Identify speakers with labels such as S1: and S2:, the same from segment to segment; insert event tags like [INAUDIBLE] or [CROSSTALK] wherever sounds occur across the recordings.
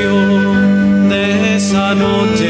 S1: canción de esa noche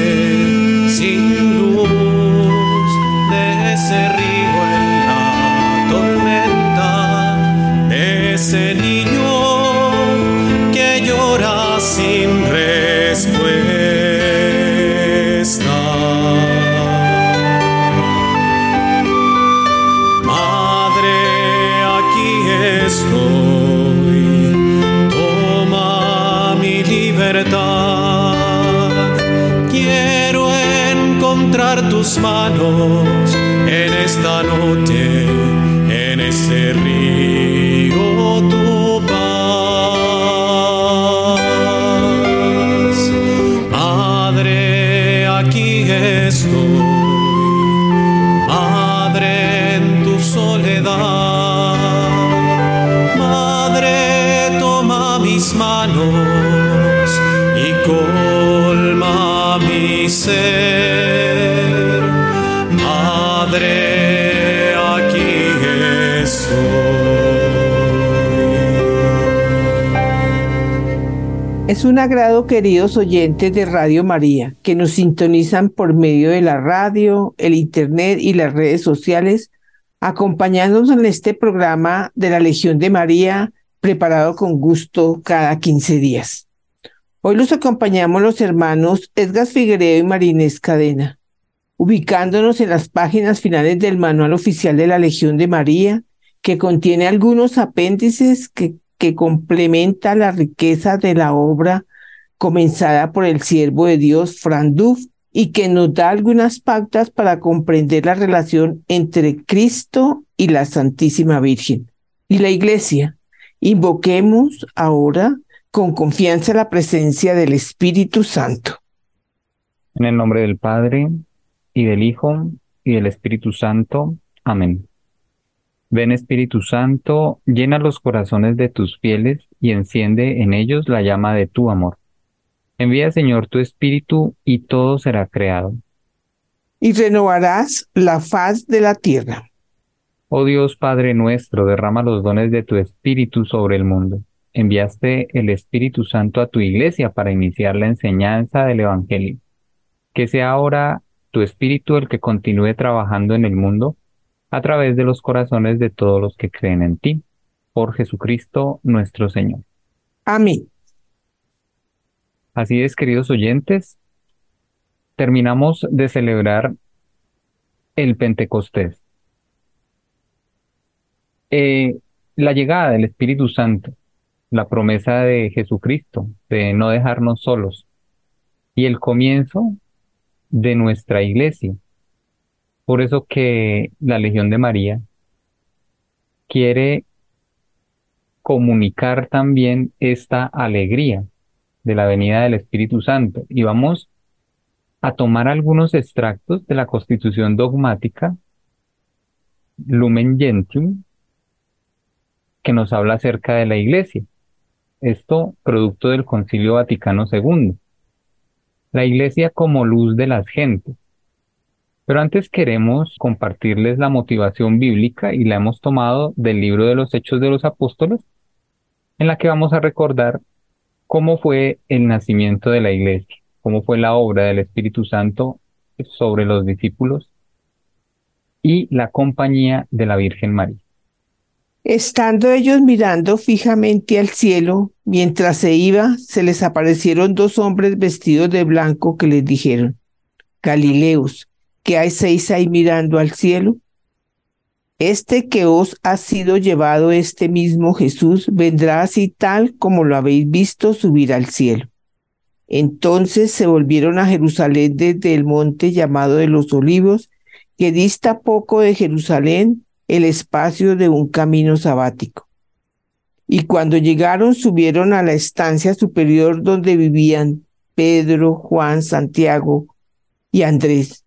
S2: Es un agrado, queridos oyentes de Radio María, que nos sintonizan por medio de la radio, el Internet y las redes sociales, acompañándonos en este programa de la Legión de María, preparado con gusto cada 15 días. Hoy los acompañamos los hermanos Edgar Figueredo y Marinés Cadena, ubicándonos en las páginas finales del Manual Oficial de la Legión de María, que contiene algunos apéndices que que complementa la riqueza de la obra comenzada por el siervo de Dios, Fran Duff, y que nos da algunas pautas para comprender la relación entre Cristo y la Santísima Virgen. Y la Iglesia. Invoquemos ahora con confianza la presencia del Espíritu Santo.
S3: En el nombre del Padre, y del Hijo, y del Espíritu Santo. Amén. Ven Espíritu Santo, llena los corazones de tus fieles y enciende en ellos la llama de tu amor. Envía Señor tu Espíritu y todo será creado.
S2: Y renovarás la faz de la tierra.
S3: Oh Dios Padre nuestro, derrama los dones de tu Espíritu sobre el mundo. Enviaste el Espíritu Santo a tu iglesia para iniciar la enseñanza del Evangelio. Que sea ahora tu Espíritu el que continúe trabajando en el mundo a través de los corazones de todos los que creen en ti, por Jesucristo nuestro Señor.
S2: Amén.
S3: Así es, queridos oyentes, terminamos de celebrar el Pentecostés. Eh, la llegada del Espíritu Santo, la promesa de Jesucristo de no dejarnos solos y el comienzo de nuestra iglesia, por eso que la Legión de María quiere comunicar también esta alegría de la venida del Espíritu Santo. Y vamos a tomar algunos extractos de la Constitución dogmática Lumen Gentium que nos habla acerca de la Iglesia. Esto producto del Concilio Vaticano II. La Iglesia como luz de las gentes. Pero antes queremos compartirles la motivación bíblica y la hemos tomado del libro de los Hechos de los Apóstoles, en la que vamos a recordar cómo fue el nacimiento de la iglesia, cómo fue la obra del Espíritu Santo sobre los discípulos y la compañía de la Virgen María.
S2: Estando ellos mirando fijamente al cielo, mientras se iba, se les aparecieron dos hombres vestidos de blanco que les dijeron, Galileos, que hay seis ahí mirando al cielo. Este que os ha sido llevado este mismo Jesús vendrá así tal como lo habéis visto subir al cielo. Entonces se volvieron a Jerusalén desde el monte llamado de los olivos, que dista poco de Jerusalén el espacio de un camino sabático. Y cuando llegaron, subieron a la estancia superior donde vivían Pedro, Juan, Santiago y Andrés,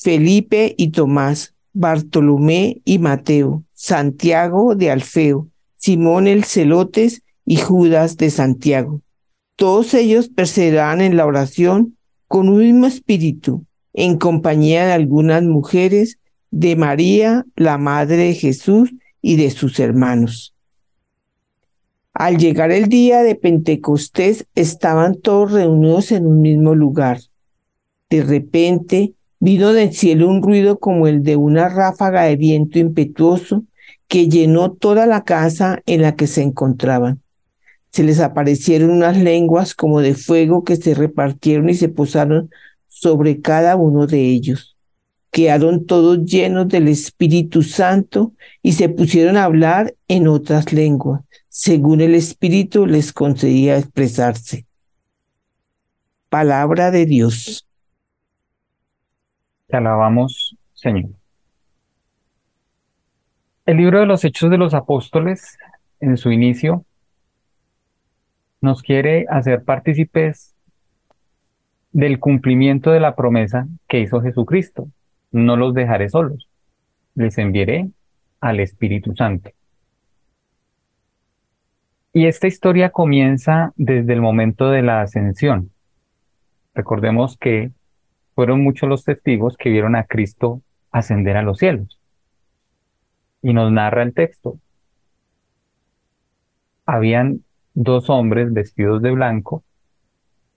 S2: Felipe y Tomás, Bartolomé y Mateo, Santiago de Alfeo, Simón el Celotes y Judas de Santiago. Todos ellos perseveraban en la oración con un mismo espíritu, en compañía de algunas mujeres, de María, la Madre de Jesús, y de sus hermanos. Al llegar el día de Pentecostés, estaban todos reunidos en un mismo lugar. De repente vino del cielo un ruido como el de una ráfaga de viento impetuoso que llenó toda la casa en la que se encontraban. Se les aparecieron unas lenguas como de fuego que se repartieron y se posaron sobre cada uno de ellos. Quedaron todos llenos del Espíritu Santo y se pusieron a hablar en otras lenguas, según el Espíritu les concedía expresarse. Palabra de Dios.
S3: Te alabamos, Señor. El libro de los Hechos de los Apóstoles, en su inicio, nos quiere hacer partícipes del cumplimiento de la promesa que hizo Jesucristo. No los dejaré solos, les enviaré al Espíritu Santo. Y esta historia comienza desde el momento de la ascensión. Recordemos que fueron muchos los testigos que vieron a Cristo ascender a los cielos. Y nos narra el texto. Habían dos hombres vestidos de blanco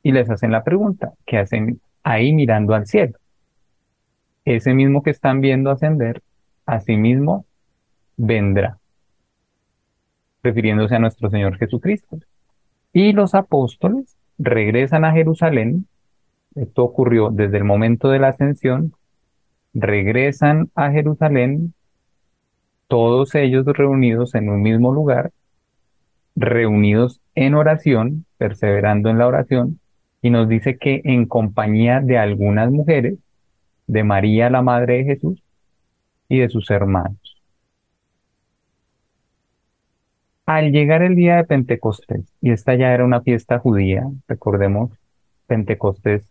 S3: y les hacen la pregunta, ¿qué hacen ahí mirando al cielo? Ese mismo que están viendo ascender, mismo vendrá, refiriéndose a nuestro Señor Jesucristo. Y los apóstoles regresan a Jerusalén, esto ocurrió desde el momento de la ascensión, regresan a Jerusalén, todos ellos reunidos en un mismo lugar, reunidos en oración, perseverando en la oración, y nos dice que en compañía de algunas mujeres, de María la Madre de Jesús y de sus hermanos. Al llegar el día de Pentecostés, y esta ya era una fiesta judía, recordemos, Pentecostés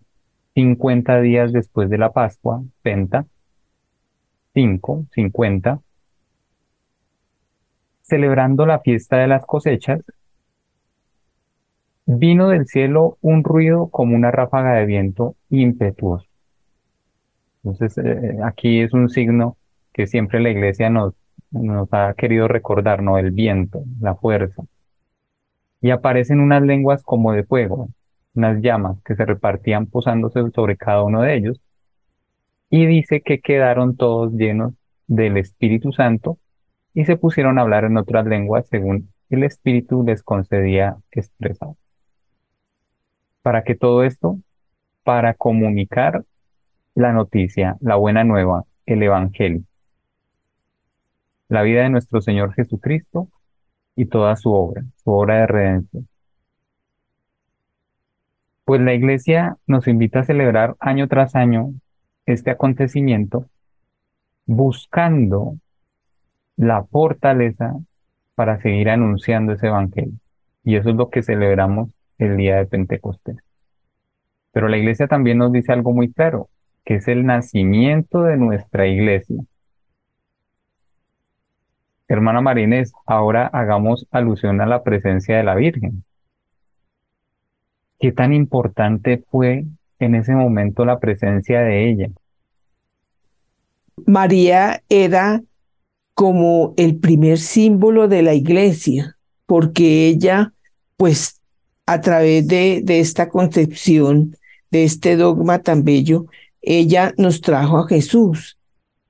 S3: 50 días después de la Pascua, Penta, 5, 50, celebrando la fiesta de las cosechas, vino del cielo un ruido como una ráfaga de viento impetuoso. Entonces, eh, aquí es un signo que siempre la iglesia nos, nos ha querido recordar, ¿no? El viento, la fuerza. Y aparecen unas lenguas como de fuego, unas llamas que se repartían posándose sobre cada uno de ellos. Y dice que quedaron todos llenos del Espíritu Santo y se pusieron a hablar en otras lenguas según el Espíritu les concedía expresar. ¿Para que todo esto? Para comunicar la noticia, la buena nueva, el Evangelio, la vida de nuestro Señor Jesucristo y toda su obra, su obra de redención. Pues la Iglesia nos invita a celebrar año tras año este acontecimiento buscando la fortaleza para seguir anunciando ese evangelio. Y eso es lo que celebramos el día de Pentecostés. Pero la iglesia también nos dice algo muy claro, que es el nacimiento de nuestra iglesia. Hermana Marínez, ahora hagamos alusión a la presencia de la Virgen. ¿Qué tan importante fue en ese momento la presencia de ella?
S2: María era como el primer símbolo de la iglesia, porque ella, pues, a través de, de esta concepción, de este dogma tan bello, ella nos trajo a Jesús,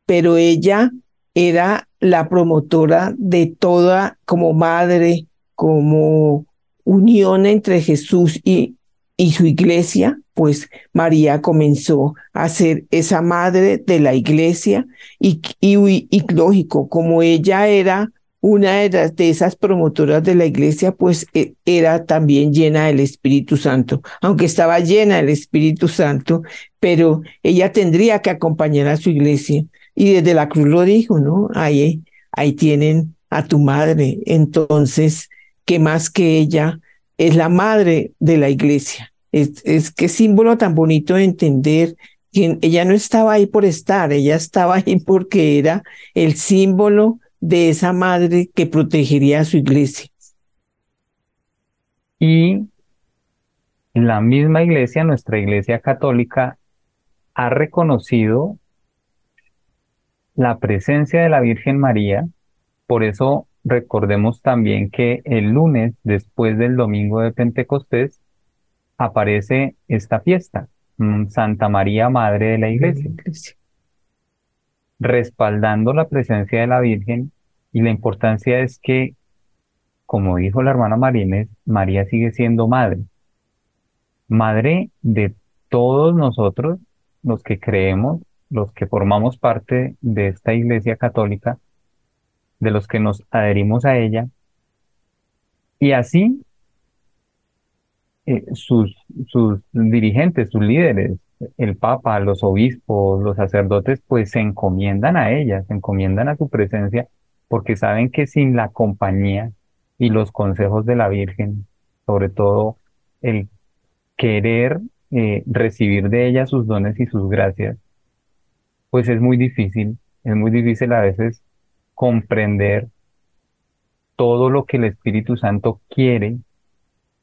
S2: pero ella era la promotora de toda, como madre, como unión entre Jesús y, y su iglesia, pues María comenzó a ser esa madre de la iglesia y, y, lógico, como ella era una de, esas promotoras de la iglesia, pues e, era también llena del Espíritu Santo, aunque estaba llena del Espíritu Santo, pero ella tendría que acompañar a su iglesia. Y desde la cruz lo dijo, ¿no? Ahí, ahí tienen a tu madre. Entonces, que más que ella es la madre de la iglesia. Es, es que símbolo tan bonito de entender que ella no estaba ahí por estar, ella estaba ahí porque era el símbolo de esa madre que protegería a su iglesia.
S3: Y la misma iglesia, nuestra iglesia católica, ha reconocido la presencia de la Virgen María. Por eso recordemos también que el lunes, después del domingo de Pentecostés, aparece esta fiesta, mm, Santa María, Madre de la Iglesia, respaldando la presencia de la Virgen. Y la importancia es que, como dijo la hermana Marínez, María sigue siendo madre. Madre de todos nosotros, los que creemos, los que formamos parte de esta Iglesia católica, de los que nos adherimos a ella, y así eh, sus, sus dirigentes, sus líderes, el Papa, los obispos, los sacerdotes, pues se encomiendan a ella, se encomiendan a su presencia, porque saben que sin la compañía y los consejos de la Virgen, sobre todo el querer eh, recibir de ella sus dones y sus gracias, pues es muy difícil, es muy difícil a veces comprender todo lo que el Espíritu Santo quiere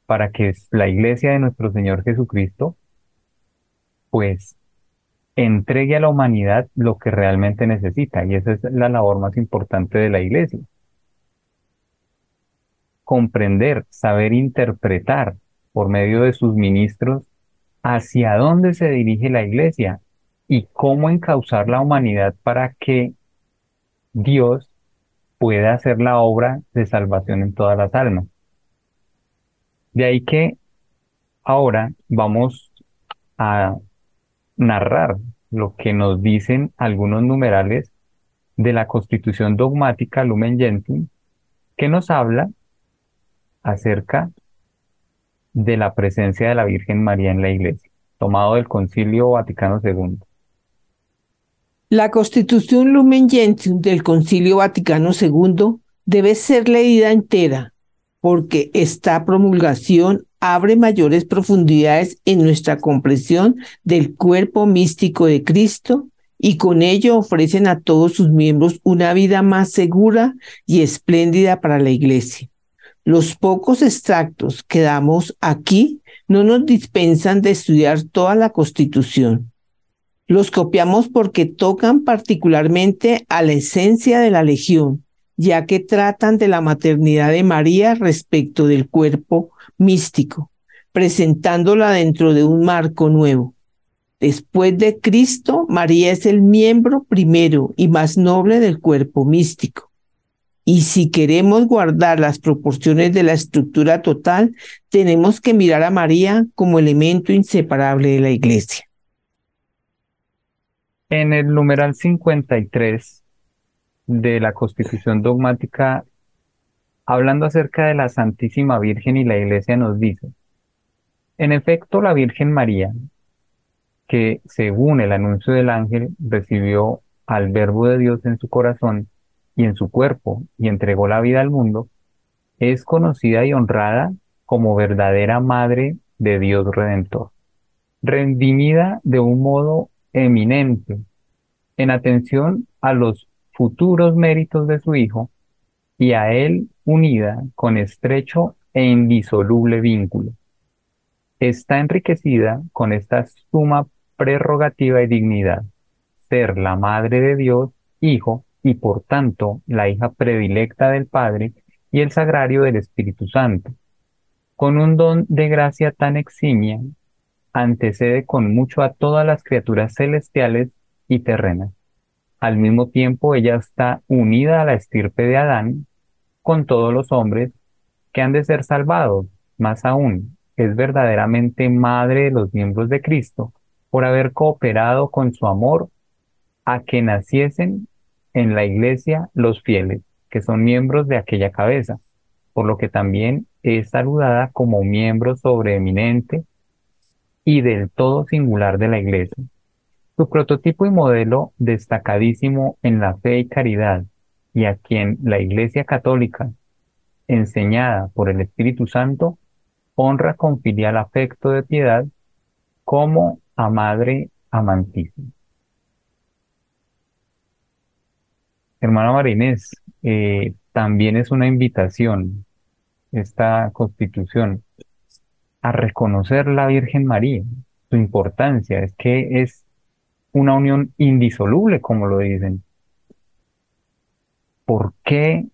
S3: para que la iglesia de nuestro Señor Jesucristo, pues entregue a la humanidad lo que realmente necesita. Y esa es la labor más importante de la iglesia. Comprender, saber interpretar por medio de sus ministros hacia dónde se dirige la iglesia y cómo encauzar la humanidad para que Dios pueda hacer la obra de salvación en todas las almas. De ahí que ahora vamos a narrar lo que nos dicen algunos numerales de la Constitución dogmática Lumen Gentium, que nos habla acerca de la presencia de la Virgen María en la Iglesia, tomado del Concilio Vaticano II.
S2: La Constitución Lumen Gentium del Concilio Vaticano II debe ser leída entera, porque esta promulgación abre mayores profundidades en nuestra comprensión del cuerpo místico de Cristo y con ello ofrecen a todos sus miembros una vida más segura y espléndida para la Iglesia. Los pocos extractos que damos aquí no nos dispensan de estudiar toda la Constitución. Los copiamos porque tocan particularmente a la esencia de la Legión, ya que tratan de la maternidad de María respecto del cuerpo místico, presentándola dentro de un marco nuevo. Después de Cristo, María es el miembro primero y más noble del cuerpo místico. Y si queremos guardar las proporciones de la estructura total, tenemos que mirar a María como elemento inseparable de la Iglesia.
S3: En el numeral 53 de la Constitución dogmática, hablando acerca de la Santísima Virgen y la Iglesia, nos dice, en efecto, la Virgen María, que según el anuncio del ángel recibió al Verbo de Dios en su corazón y en su cuerpo y entregó la vida al mundo, es conocida y honrada como verdadera Madre de Dios Redentor, redimida de un modo eminente en atención a los futuros méritos de su Hijo y a Él unida con estrecho e indisoluble vínculo. Está enriquecida con esta suma prerrogativa y dignidad, ser la Madre de Dios, Hijo, y por tanto la hija predilecta del Padre y el sagrario del Espíritu Santo. Con un don de gracia tan eximia antecede con mucho a todas las criaturas celestiales y terrenas. Al mismo tiempo, ella está unida a la estirpe de Adán con todos los hombres que han de ser salvados. Más aún, es verdaderamente madre de los miembros de Cristo por haber cooperado con su amor a que naciesen en la iglesia los fieles, que son miembros de aquella cabeza, por lo que también es saludada como miembro sobreeminente y del todo singular de la Iglesia. Su prototipo y modelo destacadísimo en la fe y caridad, y a quien la Iglesia Católica enseñada por el Espíritu Santo, honra con filial afecto de piedad como a madre amantísima. Hermana Marinés, eh, también es una invitación esta constitución a reconocer la Virgen María, su importancia, es que es una unión indisoluble, como lo dicen. ¿Por qué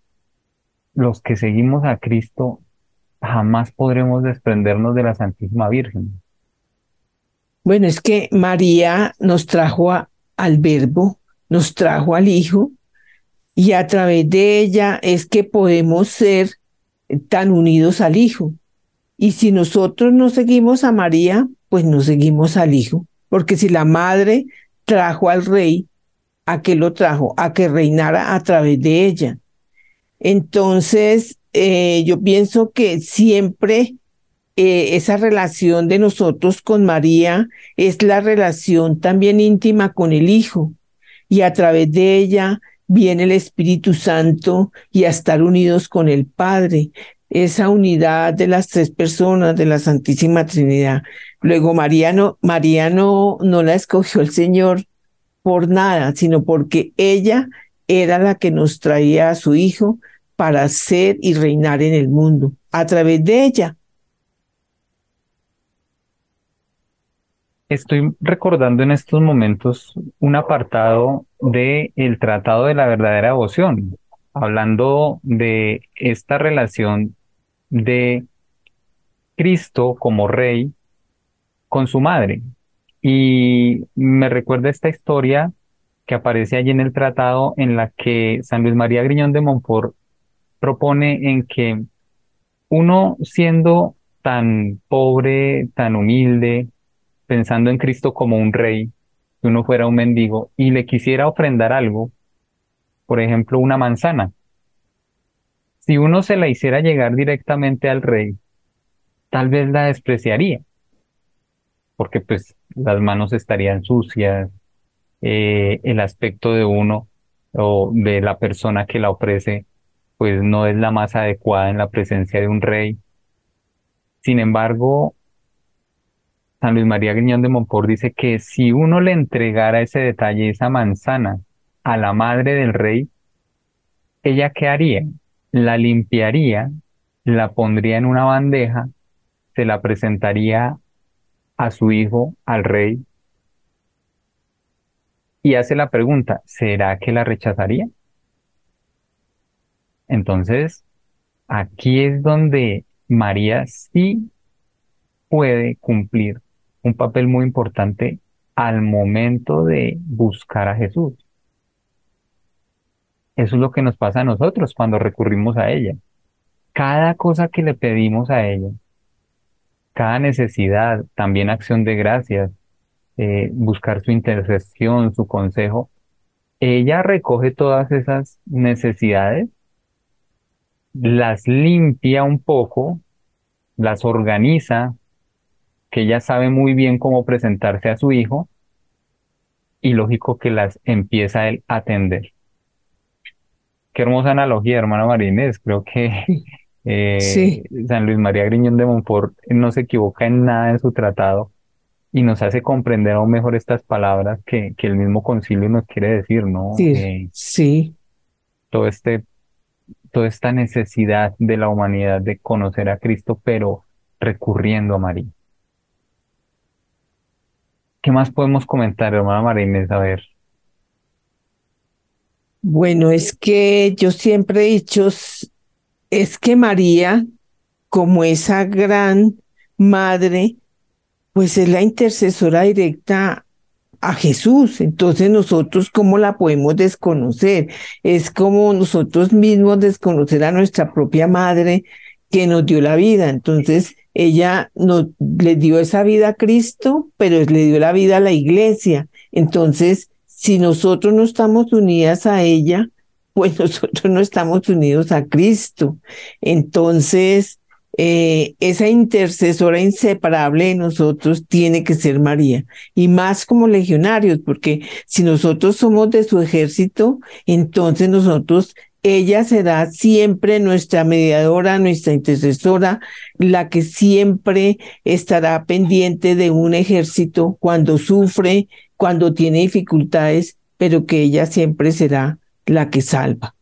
S3: los que seguimos a Cristo jamás podremos desprendernos de la Santísima Virgen?
S2: Bueno, es que María nos trajo al Verbo, nos trajo al Hijo, y a través de ella es que podemos ser tan unidos al Hijo. Y si nosotros no seguimos a María, pues no seguimos al Hijo. Porque si la madre trajo al rey, ¿a qué lo trajo? A que reinara a través de ella. Entonces, eh, yo pienso que siempre eh, esa relación de nosotros con María es la relación también íntima con el Hijo. Y a través de ella viene el Espíritu Santo y a estar unidos con el Padre, esa unidad de las tres personas de la Santísima Trinidad. Luego María no, María no, no la escogió el Señor por nada, sino porque ella era la que nos traía a su Hijo para ser y reinar en el mundo. A través de ella
S3: Estoy recordando en estos momentos un apartado de el Tratado de la Verdadera Devoción, hablando de esta relación de Cristo como rey con su madre. Y me recuerda esta historia que aparece allí en el tratado en la que San Luis María Griñón de Montfort propone en que uno siendo tan pobre, tan humilde, pensando en Cristo como un rey, que uno fuera un mendigo y le quisiera ofrendar algo, por ejemplo, una manzana. Si uno se la hiciera llegar directamente al rey, tal vez la despreciaría, porque pues las manos estarían sucias, eh, el aspecto de uno o de la persona que la ofrece, pues no es la más adecuada en la presencia de un rey. Sin embargo, San Luis María Griñón de Montfort dice que si uno le entregara ese detalle, esa manzana, a la madre del rey, ella qué haría? La limpiaría, la pondría en una bandeja, se la presentaría a su hijo, al rey, y hace la pregunta, ¿será que la rechazaría? Entonces, aquí es donde María sí puede cumplir un papel muy importante al momento de buscar a Jesús. Eso es lo que nos pasa a nosotros cuando recurrimos a ella. Cada cosa que le pedimos a ella, cada necesidad, también acción de gracias, eh, buscar su intercesión, su consejo, ella recoge todas esas necesidades, las limpia un poco, las organiza, que ella sabe muy bien cómo presentarse a su hijo y lógico que las empieza él a atender. Qué hermosa analogía, hermano Marínez. Creo que [LAUGHS] eh, San Luis María Griñón de Montfort no se equivoca en nada en su tratado y nos hace comprender aún mejor estas palabras que, que el mismo concilio nos quiere decir, ¿no?
S2: Sí, eh, sí.
S3: Todo este, toda esta necesidad de la humanidad de conocer a Cristo, pero recurriendo a María. ¿Qué más podemos comentar, hermana María A ver.
S2: Bueno, es que yo siempre he dicho, es que María, como esa gran madre, pues es la intercesora directa a Jesús. Entonces nosotros, ¿cómo la podemos desconocer? Es como nosotros mismos desconocer a nuestra propia madre que nos dio la vida. Entonces, ella no, le dio esa vida a Cristo, pero le dio la vida a la iglesia. Entonces, si nosotros no estamos unidas a ella, pues [LAUGHS] nosotros no estamos unidos a Cristo. Entonces, eh, esa intercesora inseparable de nosotros tiene que ser María. Y más como legionarios, porque si nosotros somos de su ejército, entonces nosotros ella será siempre nuestra mediadora, nuestra intercesora, la que siempre estará pendiente de un ejército cuando sufre, cuando tiene dificultades, pero que ella siempre será la que salva.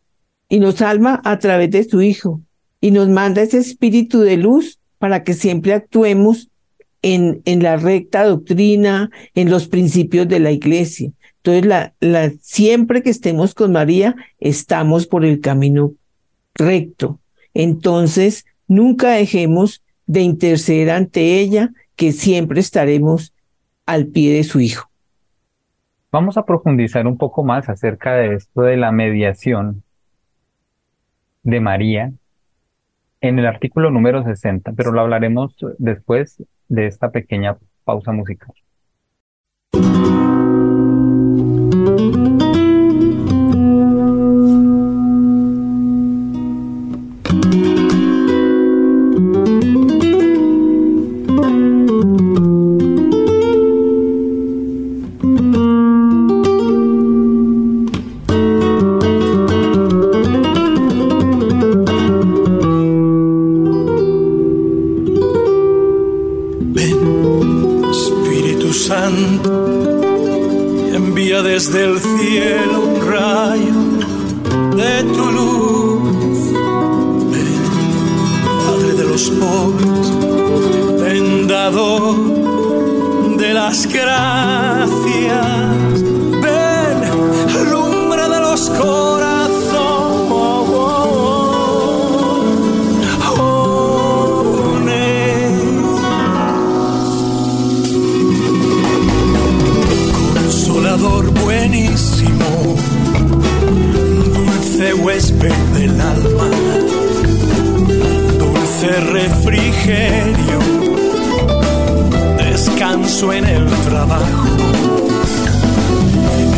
S2: Y nos salva a través de su Hijo y nos manda ese espíritu de luz para que siempre actuemos en, en la recta doctrina, en los principios de la iglesia. Entonces, la, siempre que estemos con María, estamos por el camino recto. Entonces, nunca dejemos de interceder ante ella, que siempre estaremos al pie de su Hijo.
S1: Vamos a profundizar un poco más acerca de esto de la mediación de María en el artículo número 60, pero lo hablaremos después de esta pequeña pausa musical. diario, descanso en el trabajo,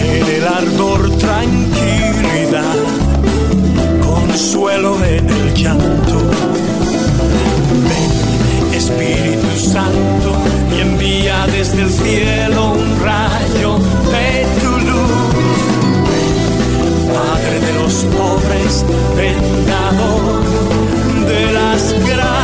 S1: en el ardor tranquilidad, consuelo en el llanto. Ven, Espíritu Santo, y envía desde el cielo un rayo de tu luz. Ven, Padre de los pobres, vendador de las gracias.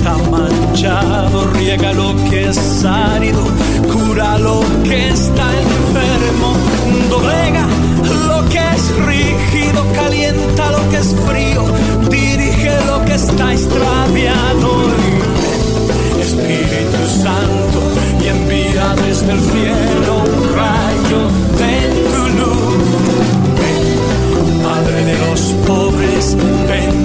S1: está manchado, riega lo que es árido, cura lo que está enfermo, doblega lo que es rígido, calienta lo que es frío, dirige lo que está extraviado. Espíritu Santo, y envía desde el cielo un rayo de tu luz. Ven, Padre de los pobres, ven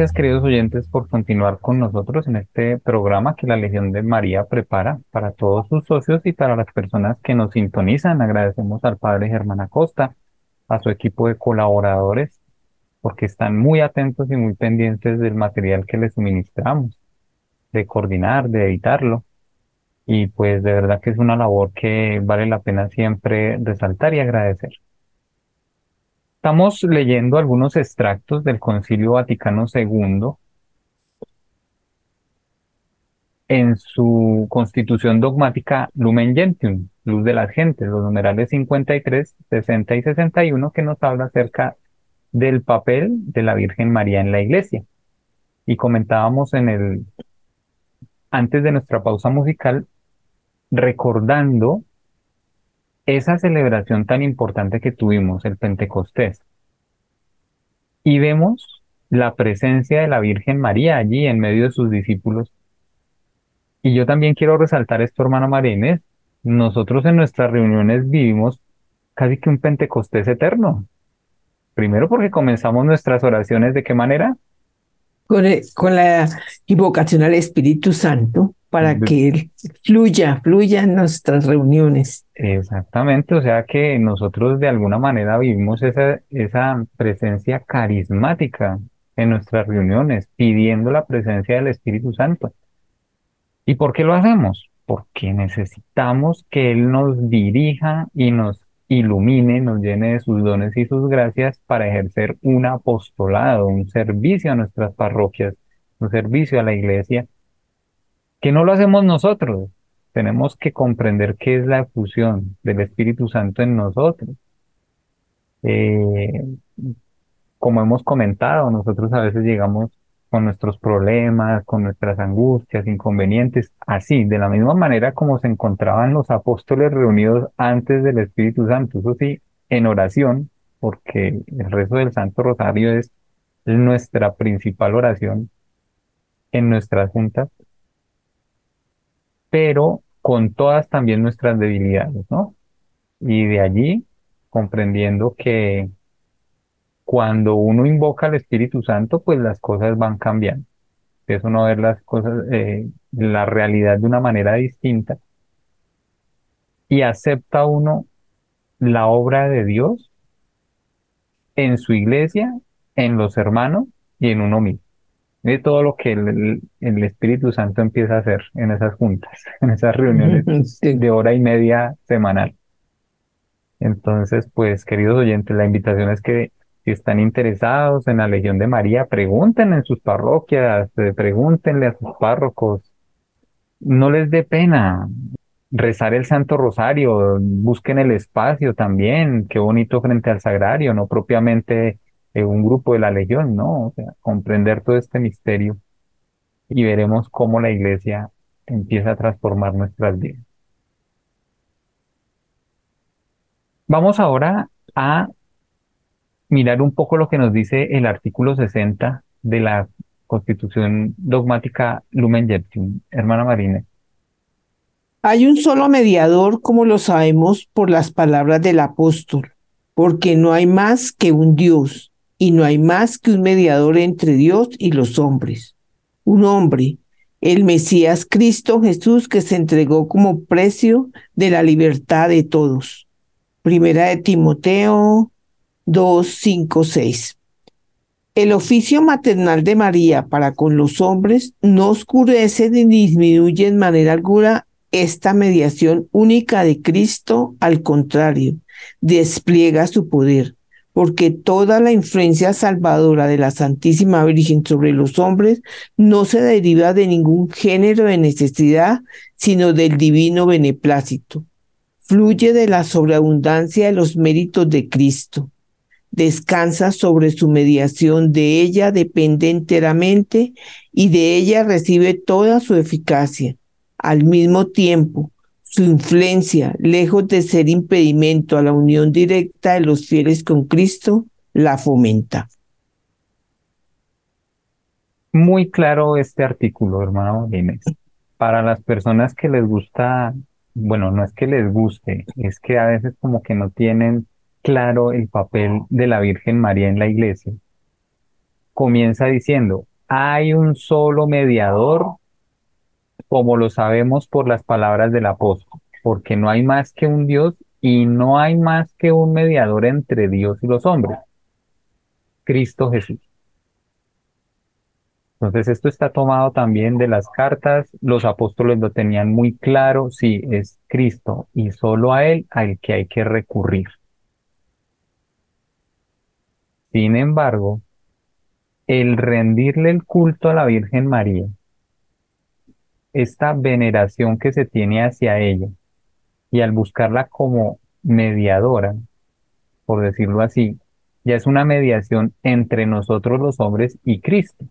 S3: Gracias, queridos oyentes, por continuar con nosotros en este programa que la Legión de María prepara para todos sus socios y para las personas que nos sintonizan. Agradecemos al Padre Germán Acosta, a su equipo de colaboradores, porque están muy atentos y muy pendientes del material que les suministramos, de coordinar, de editarlo. Y pues de verdad que es una labor que vale la pena siempre resaltar y agradecer. Estamos leyendo algunos extractos del Concilio Vaticano II en su constitución dogmática Lumen Gentium, Luz de las Gentes, los numerales 53, 60 y 61, que nos habla acerca del papel de la Virgen María en la Iglesia. Y comentábamos en el, antes de nuestra pausa musical, recordando esa celebración tan importante que tuvimos, el Pentecostés, y vemos la presencia de la Virgen María allí en medio de sus discípulos. Y yo también quiero resaltar esto, hermano María Nosotros en nuestras reuniones vivimos casi que un Pentecostés eterno. Primero porque comenzamos nuestras oraciones de qué manera?
S2: Con, con la invocación al Espíritu Santo para que fluya, fluya en nuestras reuniones.
S3: Exactamente, o sea que nosotros de alguna manera vivimos esa, esa presencia carismática en nuestras reuniones, pidiendo la presencia del Espíritu Santo. ¿Y por qué lo hacemos? Porque necesitamos que Él nos dirija y nos ilumine, nos llene de sus dones y sus gracias para ejercer un apostolado, un servicio a nuestras parroquias, un servicio a la iglesia que no lo hacemos nosotros. Tenemos que comprender qué es la fusión del Espíritu Santo en nosotros. Eh, como hemos comentado, nosotros a veces llegamos con nuestros problemas, con nuestras angustias, inconvenientes, así, de la misma manera como se encontraban los apóstoles reunidos antes del Espíritu Santo, eso sí, en oración, porque el rezo del Santo Rosario es nuestra principal oración en nuestras juntas, pero con todas también nuestras debilidades, ¿no? Y de allí comprendiendo que cuando uno invoca al Espíritu Santo, pues las cosas van cambiando. Eso no ver las cosas, eh, la realidad de una manera distinta. Y acepta uno la obra de Dios en su iglesia, en los hermanos y en uno mismo de todo lo que el, Espíritu Santo empieza a hacer en esas juntas, [LAUGHS] en esas reuniones [LAUGHS] de hora y media semanal. Entonces, pues, queridos oyentes, la invitación es que si están interesados en la Legión de María, pregunten en sus parroquias, eh, pregúntenle a sus párrocos. No les dé pena rezar el Santo Rosario, busquen el espacio también, qué bonito frente al sagrario, no propiamente un grupo de la Legión, ¿no? O sea, comprender todo este misterio y veremos cómo la iglesia empieza a transformar nuestras vidas. Vamos ahora a mirar un poco lo que nos dice el artículo 60 de la Constitución Dogmática Lumen Gentium. Hermana Marina.
S2: Hay un solo mediador, como lo sabemos por las palabras del apóstol, porque no hay más que un Dios y no hay más que un mediador entre Dios y los hombres. Un hombre, el Mesías Cristo Jesús que se entregó como precio de la libertad de todos. Primera de Timoteo 2, 5, 6. El oficio maternal de María para con los hombres no oscurece ni disminuye en manera alguna esta mediación única de Cristo, al contrario, despliega su poder porque toda la influencia salvadora de la Santísima Virgen sobre los hombres no se deriva de ningún género de necesidad, sino del divino beneplácito. Fluye de la sobreabundancia de los méritos de Cristo. Descansa sobre su mediación, de ella depende enteramente y de ella recibe toda su eficacia. Al mismo tiempo, su influencia, lejos de ser impedimento a la unión directa de los fieles con Cristo, la fomenta.
S3: Muy claro este artículo, hermano Inés. Para las personas que les gusta, bueno, no es que les guste, es que a veces como que no tienen claro el papel de la Virgen María en la iglesia. comienza diciendo, hay un solo mediador, como lo sabemos por las palabras del apóstol, porque no hay más que un Dios y no hay más que un mediador entre Dios y los hombres, Cristo Jesús. Entonces esto está tomado también de las cartas, los apóstoles lo tenían muy claro, sí, es Cristo y solo a Él al que hay que recurrir. Sin embargo, el rendirle el culto a la Virgen María, esta veneración que se tiene hacia ella, y al buscarla como mediadora, por decirlo así, ya es una mediación entre nosotros los hombres y Cristo,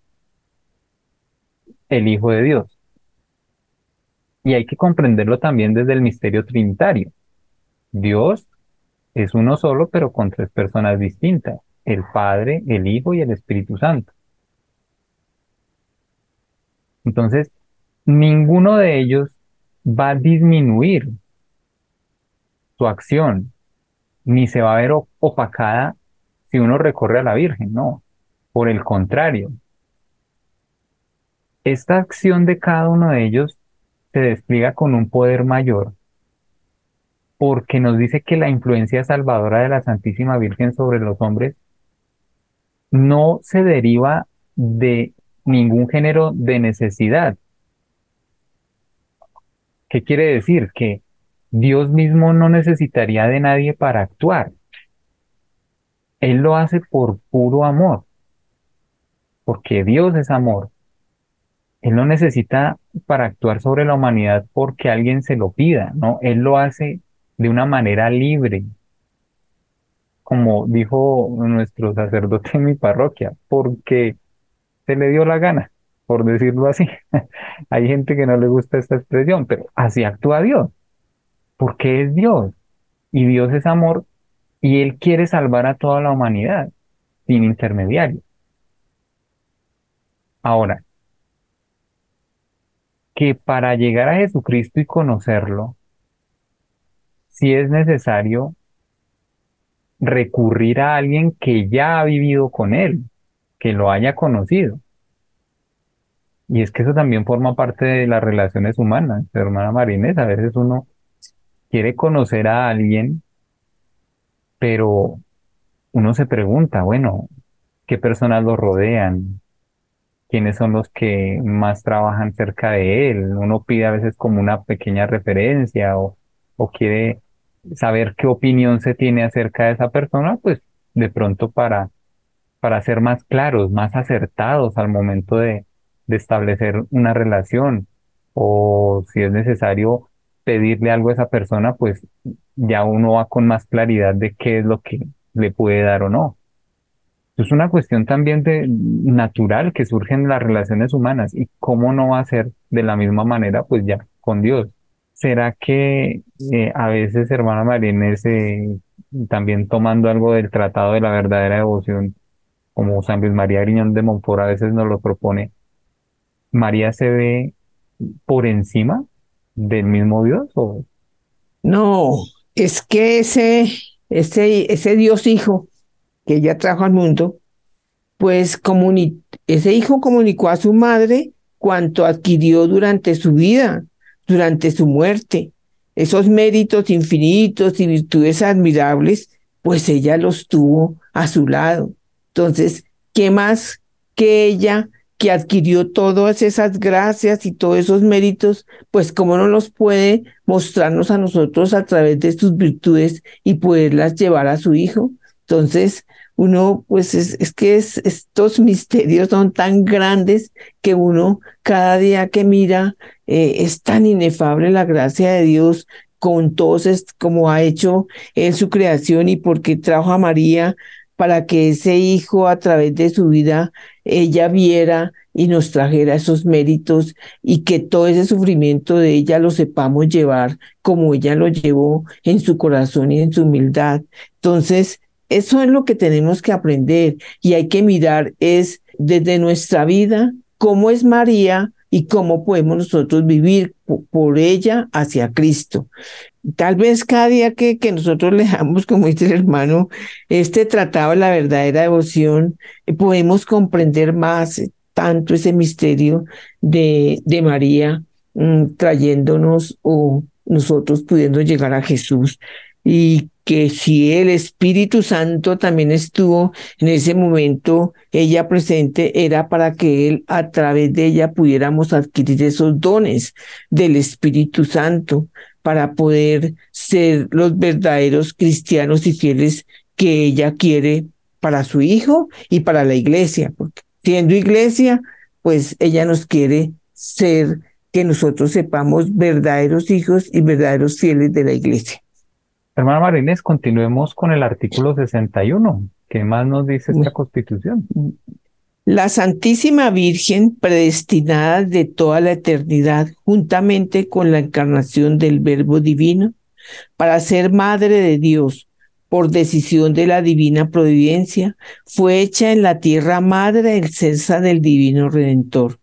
S3: el Hijo de Dios. Y hay que comprenderlo también desde el misterio trinitario. Dios es uno solo, pero con tres personas distintas, el Padre, el Hijo y el Espíritu Santo. Entonces, ninguno de ellos va a disminuir su acción, ni se va a ver opacada si uno recorre a la Virgen, no. Por el contrario, esta acción de cada uno de ellos se despliega con un poder mayor porque nos dice que la influencia salvadora de la Santísima Virgen sobre los hombres no se deriva de ningún género de necesidad. ¿Qué quiere decir? Que Dios mismo no necesitaría de nadie para actuar. Él lo hace por puro amor, porque Dios es amor. Él no necesita para actuar sobre la humanidad porque alguien se lo pida, ¿no? Él lo hace de una manera libre, como dijo nuestro sacerdote en mi parroquia, porque se le dio la gana, por decirlo así. [LAUGHS] Hay gente que no le gusta esta expresión, pero así actúa Dios porque es Dios y Dios es amor y Él quiere salvar a toda la humanidad sin intermediario. Ahora, que para llegar a Jesucristo y conocerlo, si es necesario recurrir a alguien que ya ha vivido con Él, que lo haya conocido. Y es que eso también forma parte de las relaciones humanas, hermana Marinés. A veces uno quiere conocer a alguien, pero uno se pregunta, bueno, ¿qué personas lo rodean? ¿Quiénes son los que más trabajan cerca de él? Uno pide a veces como una pequeña referencia o, o quiere saber qué opinión se tiene acerca de esa persona, pues de pronto para, para ser más claros, más acertados al momento de, de establecer una relación o si es necesario pedirle algo a esa persona, pues ya uno va con más claridad de qué es lo que le puede dar o no. Es una cuestión también de natural que surge en las relaciones humanas y cómo no va a ser de la misma manera, pues ya con Dios. ¿Será que eh, a veces, hermana Marínez, también tomando algo del Tratado de la Verdadera Devoción, como San Luis María Griñón de Montfort a veces nos lo propone, María se ve por encima del mismo Dios? ¿o?
S2: No, es que ese, ese, ese Dios Hijo que ella trajo al mundo, pues ese hijo comunicó a su madre cuanto adquirió durante su vida, durante su muerte. Esos méritos infinitos y virtudes admirables, pues ella los tuvo a su lado. Entonces, ¿qué más que ella que adquirió todas esas gracias y todos esos méritos, pues cómo no los puede mostrarnos a nosotros a través de sus virtudes y poderlas llevar a su hijo. Entonces, uno, pues es, es que estos [LAUGHS] misterios son tan grandes que uno cada día que mira eh, es tan inefable la gracia de Dios con todos, como ha hecho en su creación y porque trajo a María para que ese hijo a través de su vida ella viera y nos trajera esos méritos y que todo ese sufrimiento de ella lo sepamos llevar como ella lo llevó en su corazón y en su humildad. Entonces, eso es lo que tenemos que aprender y hay que mirar es desde nuestra vida cómo es María y cómo podemos nosotros vivir por ella hacia Cristo. Tal vez cada día que, que nosotros [LAUGHS] leamos, como dice el hermano, este tratado de la verdadera devoción, eh, podemos comprender más eh, tanto ese misterio de, de María mm, trayéndonos o nosotros pudiendo llegar a Jesús. Y que si el Espíritu Santo también estuvo en ese momento, ella presente, era para que Él a través de ella pudiéramos adquirir esos dones del Espíritu Santo para poder ser los verdaderos cristianos y fieles que ella quiere para su hijo y para la iglesia, porque siendo iglesia, pues ella nos quiere ser que nosotros sepamos verdaderos hijos y verdaderos fieles de la iglesia.
S3: Hermana Marines, continuemos con el artículo 61. ¿Qué más nos dice esta constitución?
S2: La Santísima Virgen, predestinada de toda la eternidad, juntamente con la encarnación del Verbo Divino, para ser Madre de Dios, por decisión de la divina providencia, fue hecha en la tierra madre excelsa del Divino Redentor.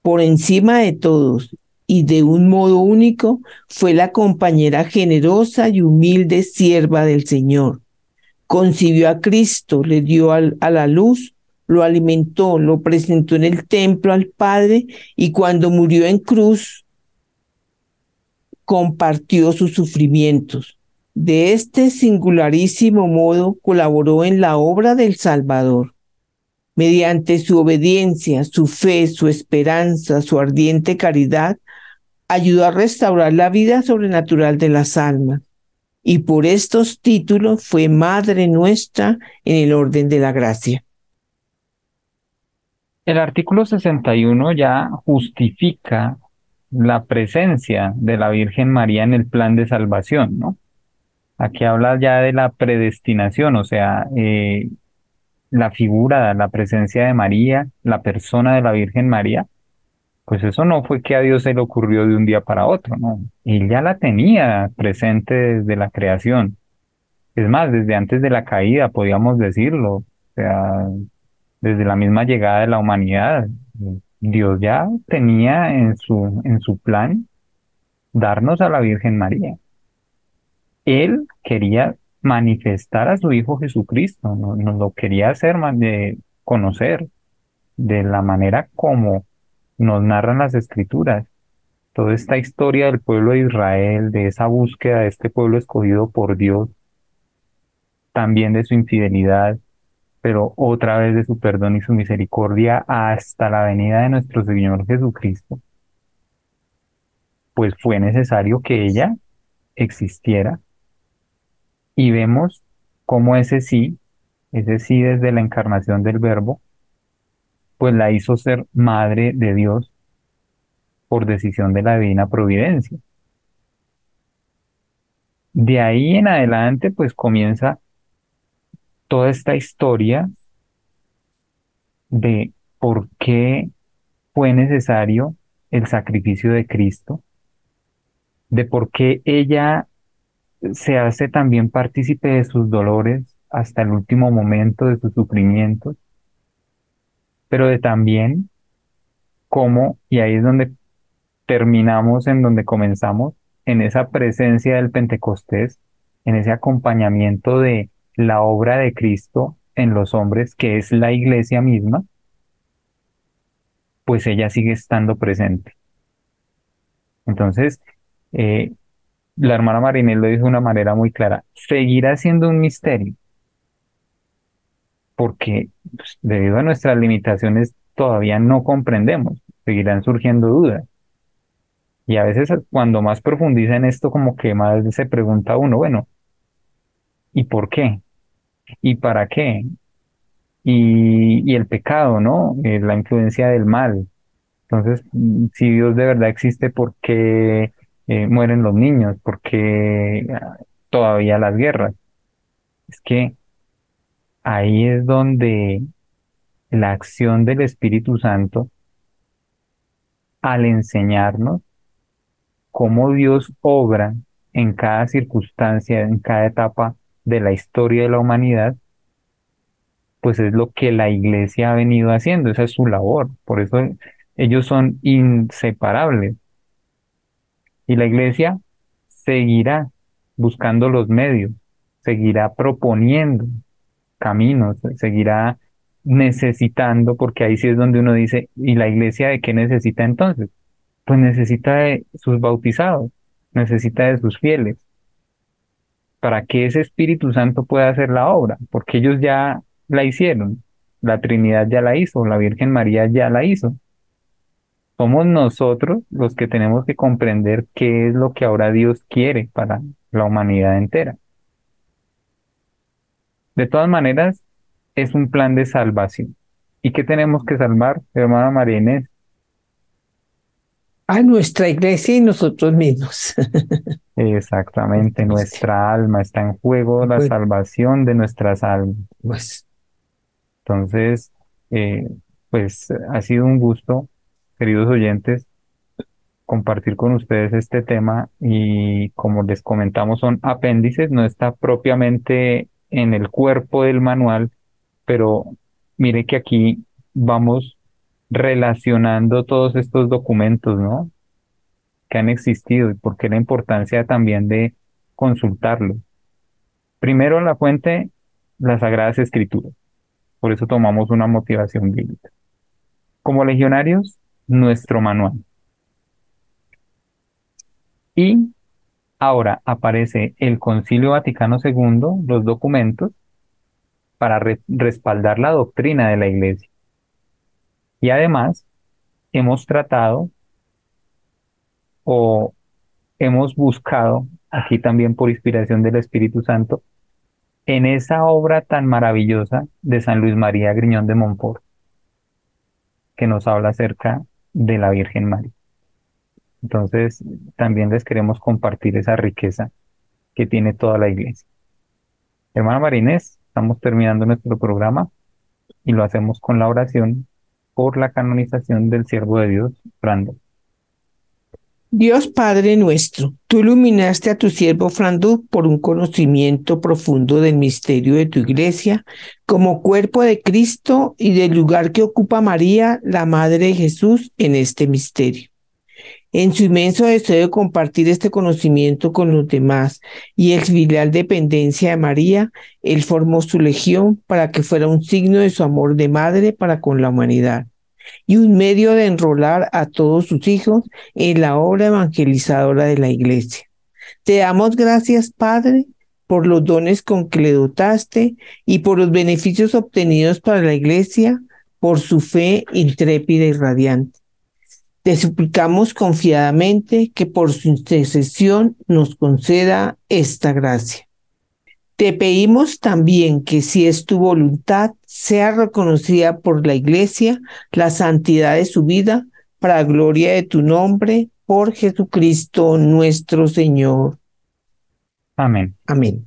S2: Por encima de todos y de un modo único fue la compañera generosa y humilde sierva del Señor. Concibió a Cristo, le dio a la luz, lo alimentó, lo presentó en el templo al Padre y cuando murió en cruz, compartió sus sufrimientos. De este singularísimo modo colaboró en la obra del Salvador. Mediante su obediencia, su fe, su esperanza, su ardiente caridad, ayudó a restaurar la vida sobrenatural de las almas y por estos títulos fue Madre nuestra en el orden de la gracia.
S3: El artículo 61 ya justifica la presencia de la Virgen María en el plan de salvación, ¿no? Aquí habla ya de la predestinación, o sea, eh, la figura, la presencia de María, la persona de la Virgen María, pues eso no fue que a Dios se le ocurrió de un día para otro, ¿no? Él ya la tenía presente desde la creación. Es más, desde antes de la caída, podríamos decirlo, o sea, desde la misma llegada de la humanidad, Dios ya tenía en su, en su plan darnos a la Virgen María. Él quería manifestar a su Hijo Jesucristo, nos, lo quería hacer de conocer de la manera como nos narran las escrituras. Toda esta historia del pueblo de Israel, de esa búsqueda de este pueblo escogido por Dios, también de su infidelidad, pero otra vez de su perdón y su misericordia hasta la venida de nuestro Señor Jesucristo, pues fue necesario que ella existiera. Y vemos cómo ese sí, ese sí desde la encarnación del Verbo, pues la hizo ser madre de Dios por decisión de la divina providencia. De ahí en adelante, pues comienza toda esta historia de por qué fue necesario el sacrificio de Cristo, de por qué ella se hace también partícipe de sus dolores hasta el último momento de sus sufrimientos, pero de también cómo, y ahí es donde terminamos, en donde comenzamos, en esa presencia del Pentecostés, en ese acompañamiento de la obra de Cristo en los hombres, que es la iglesia misma, pues ella sigue estando presente. Entonces, eh, la hermana Marinel lo dijo de una manera muy clara, seguirá siendo un misterio, porque pues, debido a nuestras limitaciones todavía no comprendemos, seguirán surgiendo dudas. Y a veces cuando más profundiza en esto, como que más se pregunta uno, bueno, ¿y por qué? ¿Y para qué? Y, el pecado, ¿no? Eh, la influencia del mal. Entonces, si Dios de verdad existe, ¿por qué eh, mueren los niños? ¿Por qué ah, todavía las guerras? Es que ahí es donde la acción del Espíritu Santo, al enseñarnos cómo Dios obra en cada circunstancia, en cada etapa de la historia de la humanidad, pues es lo que la iglesia ha venido haciendo, esa es su labor. Por eso Ellos son inseparables. Y la iglesia seguirá buscando los medios, seguirá proponiendo caminos, seguirá necesitando, porque ahí sí es donde uno dice, ¿y la iglesia de qué necesita entonces? Pues necesita de sus bautizados, necesita de sus fieles, para que ese Espíritu Santo pueda hacer la obra, porque ellos ya la hicieron, la Trinidad ya la hizo, la Virgen María ya la hizo. Somos nosotros los que tenemos que comprender qué es lo que ahora Dios quiere para la humanidad entera. De todas maneras, es un plan de salvación. ¿Y qué tenemos que salvar, hermana María Inés?
S2: A nuestra iglesia y nosotros mismos. [LAUGHS]
S3: Exactamente, nuestra alma está en juego, la salvación de nuestras almas.
S2: Pues.
S3: Entonces, eh, pues ha sido un gusto, queridos oyentes, compartir con ustedes este tema y como les comentamos son apéndices, no está propiamente en el cuerpo del manual, pero mire que aquí vamos relacionando todos estos documentos, ¿no? Que han existido y por qué la importancia también de consultarlos. Primero la fuente, las Sagradas Escrituras. Por eso tomamos una motivación bíblica. Como legionarios, nuestro manual. Y ahora aparece el Concilio Vaticano II, los documentos, para respaldar la doctrina de la Iglesia. Y además, hemos tratado o hemos buscado, aquí también por inspiración del Espíritu Santo, en esa obra tan maravillosa de San Luis María Griñón de Montfort, que nos habla acerca de la Virgen María. Entonces, también les queremos compartir esa riqueza que tiene toda la iglesia. Hermana Marinés, estamos terminando nuestro programa y lo hacemos con la oración por la canonización del siervo de Dios, Brando.
S2: Dios Padre nuestro, tú iluminaste a tu siervo Frandú por un conocimiento profundo del misterio de tu iglesia, como cuerpo de Cristo y del lugar que ocupa María, la Madre de Jesús, en este misterio. En su inmenso deseo de compartir este conocimiento con los demás y exfiliar dependencia de María, él formó su legión para que fuera un signo de su amor de madre para con la humanidad y un medio de enrolar a todos sus hijos en la obra evangelizadora de la iglesia. Te damos gracias, Padre, por los dones con que le dotaste y por los beneficios obtenidos para la iglesia, por su fe intrépida y radiante. Te suplicamos confiadamente que por su intercesión nos conceda esta gracia. Te pedimos también que si es tu voluntad, sea reconocida por la Iglesia la santidad de su vida para gloria de tu nombre, por Jesucristo nuestro Señor.
S3: Amén.
S2: Amén.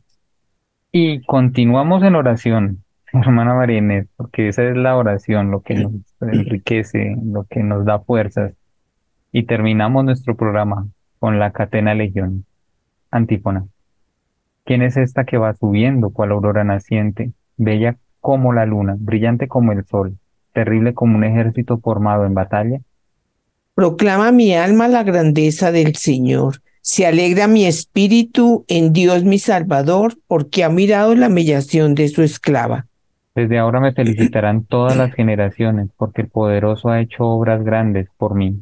S3: Y continuamos en oración, [LAUGHS] hermana María porque esa es la oración, lo que nos [CLEARS THROAT] enriquece, lo que nos da fuerzas. Y terminamos nuestro programa con la Catena Legión. Antífona. ¿Quién es esta que va subiendo cual aurora naciente, bella como la luna, brillante como el sol, terrible como un ejército formado en batalla?
S2: Proclama mi alma la grandeza del Señor. Se alegra mi espíritu en Dios mi Salvador, porque ha mirado la humillación de su esclava.
S3: Desde ahora me felicitarán todas las generaciones, porque el poderoso ha hecho obras grandes por mí.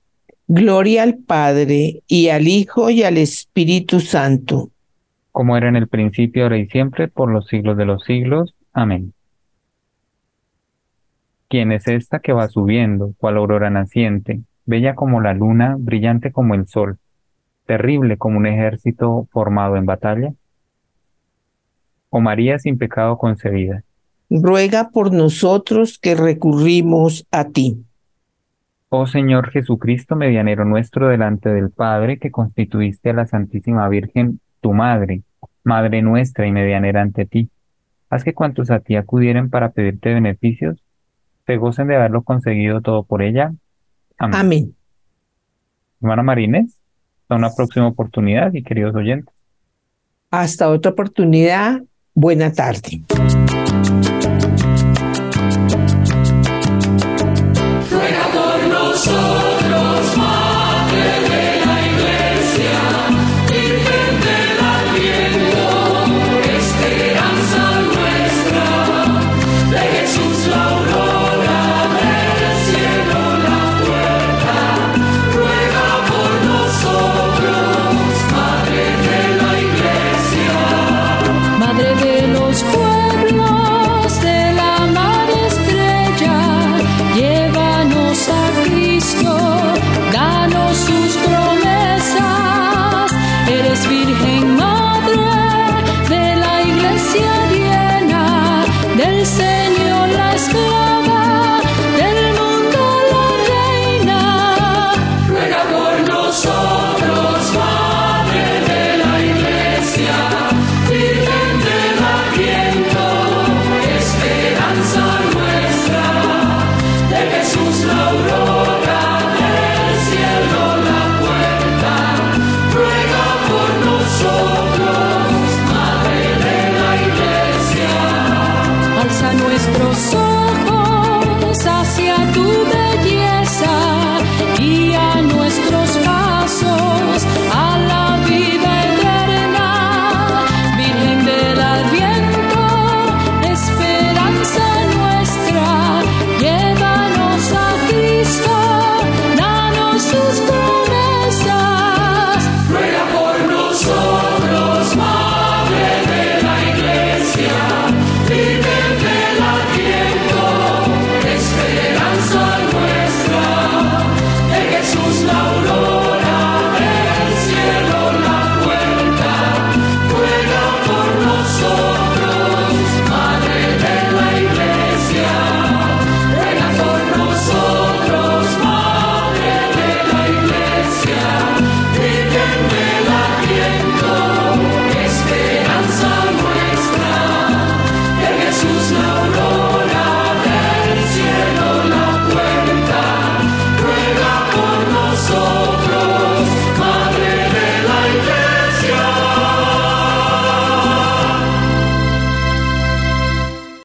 S2: Gloria al Padre y al Hijo y al Espíritu Santo
S3: como era en el principio, ahora y siempre, por los siglos de los siglos. Amén. ¿Quién es esta que va subiendo, cual aurora naciente, bella como la luna, brillante como el sol, terrible como un ejército formado en batalla? O María sin pecado concebida.
S2: Ruega por nosotros que recurrimos a ti.
S3: Oh Señor Jesucristo, medianero nuestro delante del Padre, que constituiste a la Santísima Virgen, tu Madre, Madre nuestra y medianera ante ti. Haz que cuantos a ti acudieren para pedirte beneficios, se gocen de haberlo conseguido todo por ella. Amén.
S2: Amén.
S3: Hermana Marínez, hasta una próxima oportunidad y queridos oyentes.
S2: Hasta otra oportunidad. Buena tarde.